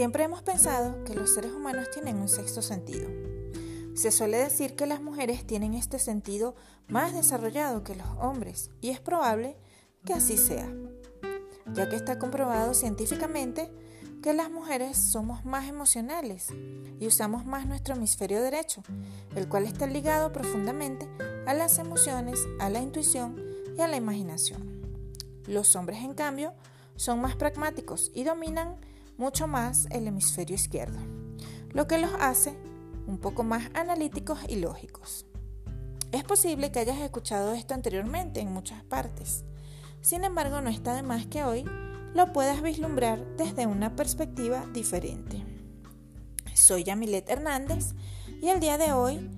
Siempre hemos pensado que los seres humanos tienen un sexto sentido. Se suele decir que las mujeres tienen este sentido más desarrollado que los hombres y es probable que así sea, ya que está comprobado científicamente que las mujeres somos más emocionales y usamos más nuestro hemisferio derecho, el cual está ligado profundamente a las emociones, a la intuición y a la imaginación. Los hombres, en cambio, son más pragmáticos y dominan mucho más el hemisferio izquierdo, lo que los hace un poco más analíticos y lógicos. Es posible que hayas escuchado esto anteriormente en muchas partes. Sin embargo, no está de más que hoy lo puedas vislumbrar desde una perspectiva diferente. Soy Yamilet Hernández y el día de hoy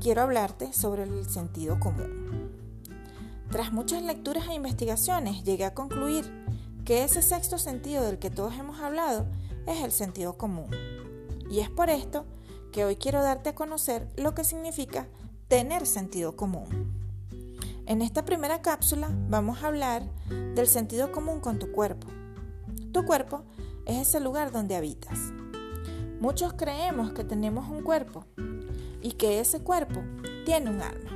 quiero hablarte sobre el sentido común. Tras muchas lecturas e investigaciones llegué a concluir que ese sexto sentido del que todos hemos hablado es el sentido común. Y es por esto que hoy quiero darte a conocer lo que significa tener sentido común. En esta primera cápsula vamos a hablar del sentido común con tu cuerpo. Tu cuerpo es ese lugar donde habitas. Muchos creemos que tenemos un cuerpo y que ese cuerpo tiene un alma.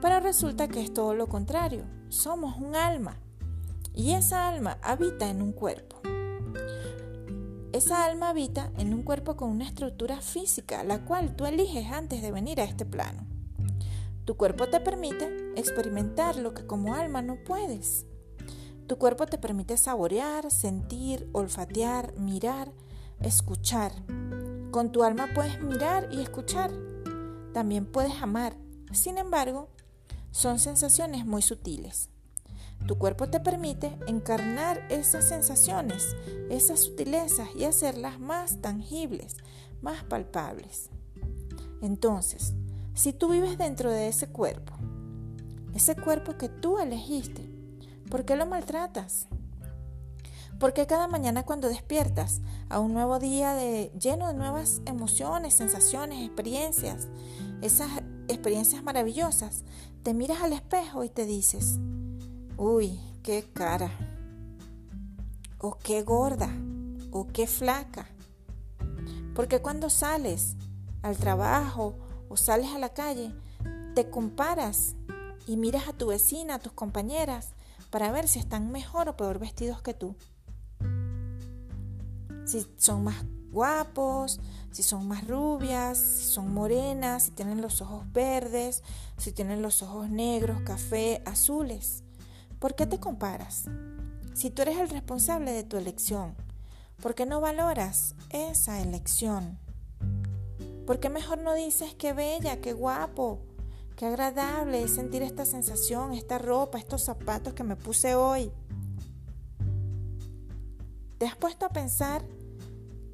Pero resulta que es todo lo contrario. Somos un alma y esa alma habita en un cuerpo. Esa alma habita en un cuerpo con una estructura física, la cual tú eliges antes de venir a este plano. Tu cuerpo te permite experimentar lo que como alma no puedes. Tu cuerpo te permite saborear, sentir, olfatear, mirar, escuchar. Con tu alma puedes mirar y escuchar. También puedes amar. Sin embargo, son sensaciones muy sutiles. Tu cuerpo te permite encarnar esas sensaciones, esas sutilezas y hacerlas más tangibles, más palpables. Entonces, si tú vives dentro de ese cuerpo, ese cuerpo que tú elegiste, ¿por qué lo maltratas? Porque cada mañana cuando despiertas a un nuevo día lleno de nuevas emociones, sensaciones, experiencias, esas experiencias maravillosas, te miras al espejo y te dices, uy, qué cara, o qué gorda, o qué flaca. Porque cuando sales al trabajo o sales a la calle, te comparas y miras a tu vecina, a tus compañeras, para ver si están mejor o peor vestidos que tú. Si son más guapos, si son más rubias, si son morenas, si tienen los ojos verdes, si tienen los ojos negros, café, azules. ¿Por qué te comparas? Si tú eres el responsable de tu elección, ¿por qué no valoras esa elección? ¿Por qué mejor no dices qué bella, qué guapo, qué agradable es sentir esta sensación, esta ropa, estos zapatos que me puse hoy? ¿Te has puesto a pensar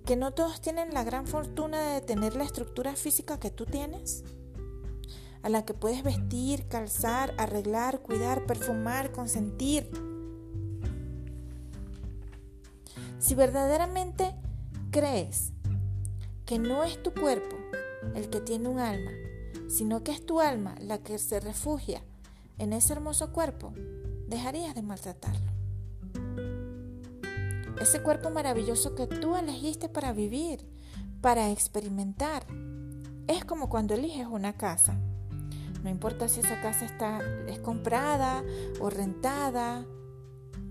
que no todos tienen la gran fortuna de tener la estructura física que tú tienes? A la que puedes vestir, calzar, arreglar, cuidar, perfumar, consentir. Si verdaderamente crees que no es tu cuerpo el que tiene un alma, sino que es tu alma la que se refugia en ese hermoso cuerpo, dejarías de maltratarlo. Ese cuerpo maravilloso que tú elegiste para vivir, para experimentar. Es como cuando eliges una casa. No importa si esa casa está es comprada o rentada,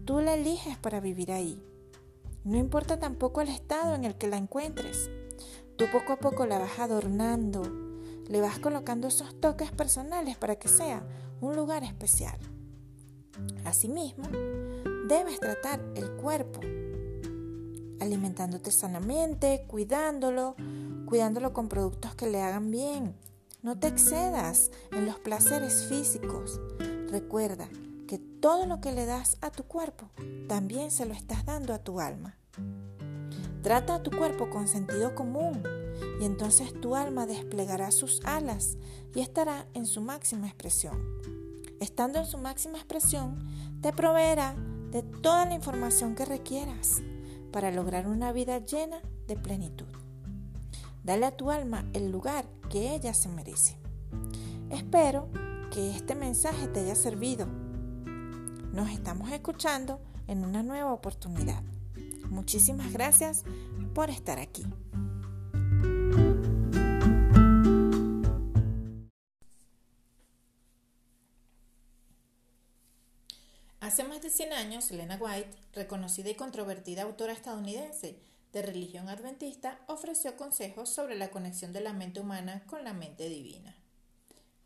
tú la eliges para vivir ahí. No importa tampoco el estado en el que la encuentres. Tú poco a poco la vas adornando, le vas colocando esos toques personales para que sea un lugar especial. Asimismo, debes tratar el cuerpo, alimentándote sanamente, cuidándolo, cuidándolo con productos que le hagan bien. No te excedas en los placeres físicos. Recuerda que todo lo que le das a tu cuerpo, también se lo estás dando a tu alma. Trata a tu cuerpo con sentido común y entonces tu alma desplegará sus alas y estará en su máxima expresión. Estando en su máxima expresión, te proveerá de toda la información que requieras para lograr una vida llena de plenitud. Dale a tu alma el lugar que ella se merece. Espero que este mensaje te haya servido. Nos estamos escuchando en una nueva oportunidad. Muchísimas gracias por estar aquí. Hace más de 100 años, Elena White, reconocida y controvertida autora estadounidense de religión adventista, ofreció consejos sobre la conexión de la mente humana con la mente divina.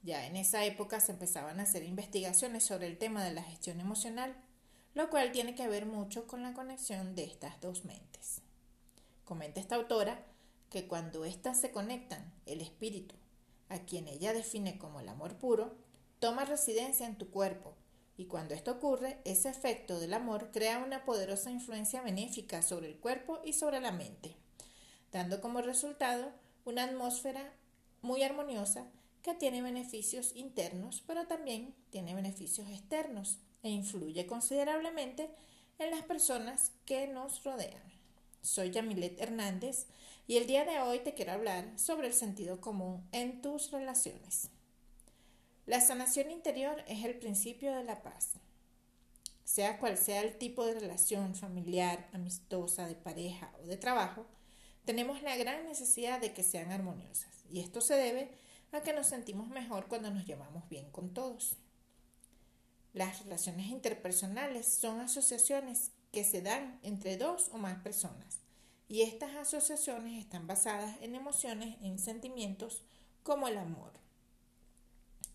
Ya en esa época se empezaban a hacer investigaciones sobre el tema de la gestión emocional, lo cual tiene que ver mucho con la conexión de estas dos mentes. Comenta esta autora que cuando éstas se conectan, el espíritu, a quien ella define como el amor puro, toma residencia en tu cuerpo y cuando esto ocurre, ese efecto del amor crea una poderosa influencia benéfica sobre el cuerpo y sobre la mente, dando como resultado una atmósfera muy armoniosa que tiene beneficios internos, pero también tiene beneficios externos e influye considerablemente en las personas que nos rodean. Soy Yamilet Hernández y el día de hoy te quiero hablar sobre el sentido común en tus relaciones. La sanación interior es el principio de la paz. Sea cual sea el tipo de relación familiar, amistosa, de pareja o de trabajo, tenemos la gran necesidad de que sean armoniosas. Y esto se debe a que nos sentimos mejor cuando nos llevamos bien con todos. Las relaciones interpersonales son asociaciones que se dan entre dos o más personas. Y estas asociaciones están basadas en emociones, en sentimientos como el amor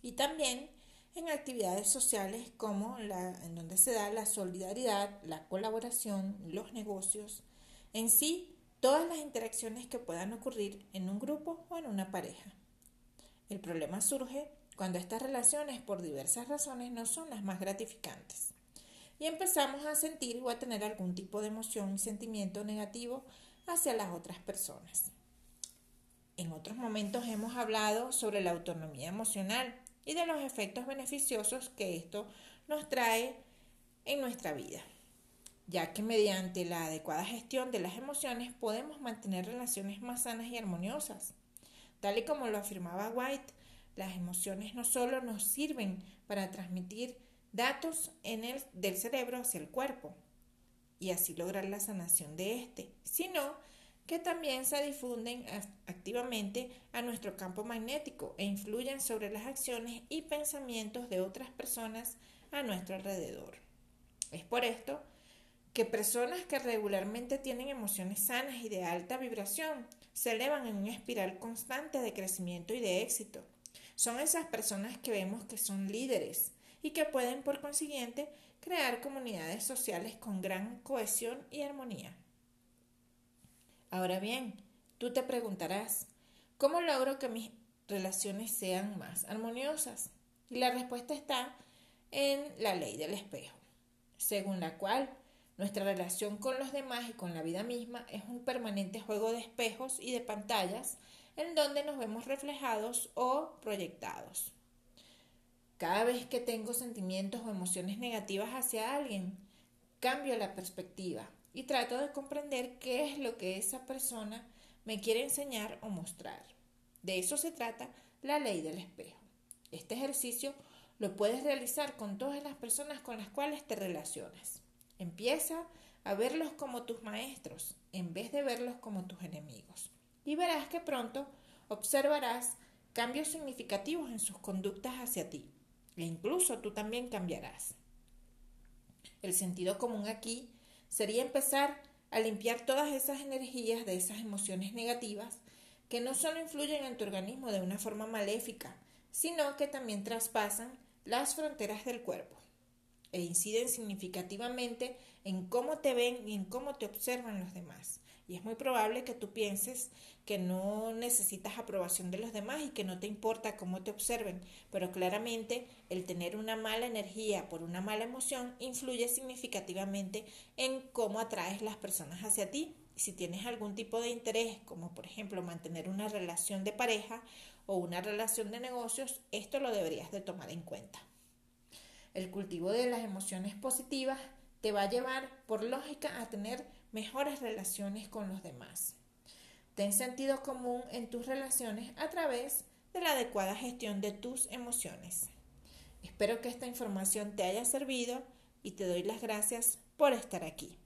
y también en actividades sociales como la en donde se da la solidaridad, la colaboración, los negocios, en sí todas las interacciones que puedan ocurrir en un grupo o en una pareja. El problema surge cuando estas relaciones por diversas razones no son las más gratificantes y empezamos a sentir o a tener algún tipo de emoción y sentimiento negativo hacia las otras personas. En otros momentos hemos hablado sobre la autonomía emocional y de los efectos beneficiosos que esto nos trae en nuestra vida, ya que mediante la adecuada gestión de las emociones podemos mantener relaciones más sanas y armoniosas. Tal y como lo afirmaba White, las emociones no solo nos sirven para transmitir datos en el, del cerebro hacia el cuerpo y así lograr la sanación de éste, sino que también se difunden activamente a nuestro campo magnético e influyen sobre las acciones y pensamientos de otras personas a nuestro alrededor. Es por esto que personas que regularmente tienen emociones sanas y de alta vibración se elevan en una espiral constante de crecimiento y de éxito. Son esas personas que vemos que son líderes y que pueden por consiguiente crear comunidades sociales con gran cohesión y armonía. Ahora bien, tú te preguntarás, ¿cómo logro que mis relaciones sean más armoniosas? Y la respuesta está en la ley del espejo, según la cual nuestra relación con los demás y con la vida misma es un permanente juego de espejos y de pantallas en donde nos vemos reflejados o proyectados. Cada vez que tengo sentimientos o emociones negativas hacia alguien, cambio la perspectiva y trato de comprender qué es lo que esa persona me quiere enseñar o mostrar. De eso se trata la ley del espejo. Este ejercicio lo puedes realizar con todas las personas con las cuales te relacionas. Empieza a verlos como tus maestros en vez de verlos como tus enemigos. Y verás que pronto observarás cambios significativos en sus conductas hacia ti. E incluso tú también cambiarás. El sentido común aquí sería empezar a limpiar todas esas energías de esas emociones negativas que no solo influyen en tu organismo de una forma maléfica, sino que también traspasan las fronteras del cuerpo e inciden significativamente en cómo te ven y en cómo te observan los demás. Y es muy probable que tú pienses que no necesitas aprobación de los demás y que no te importa cómo te observen, pero claramente el tener una mala energía por una mala emoción influye significativamente en cómo atraes las personas hacia ti. Si tienes algún tipo de interés, como por ejemplo mantener una relación de pareja o una relación de negocios, esto lo deberías de tomar en cuenta. El cultivo de las emociones positivas te va a llevar, por lógica, a tener mejores relaciones con los demás. Ten sentido común en tus relaciones a través de la adecuada gestión de tus emociones. Espero que esta información te haya servido y te doy las gracias por estar aquí.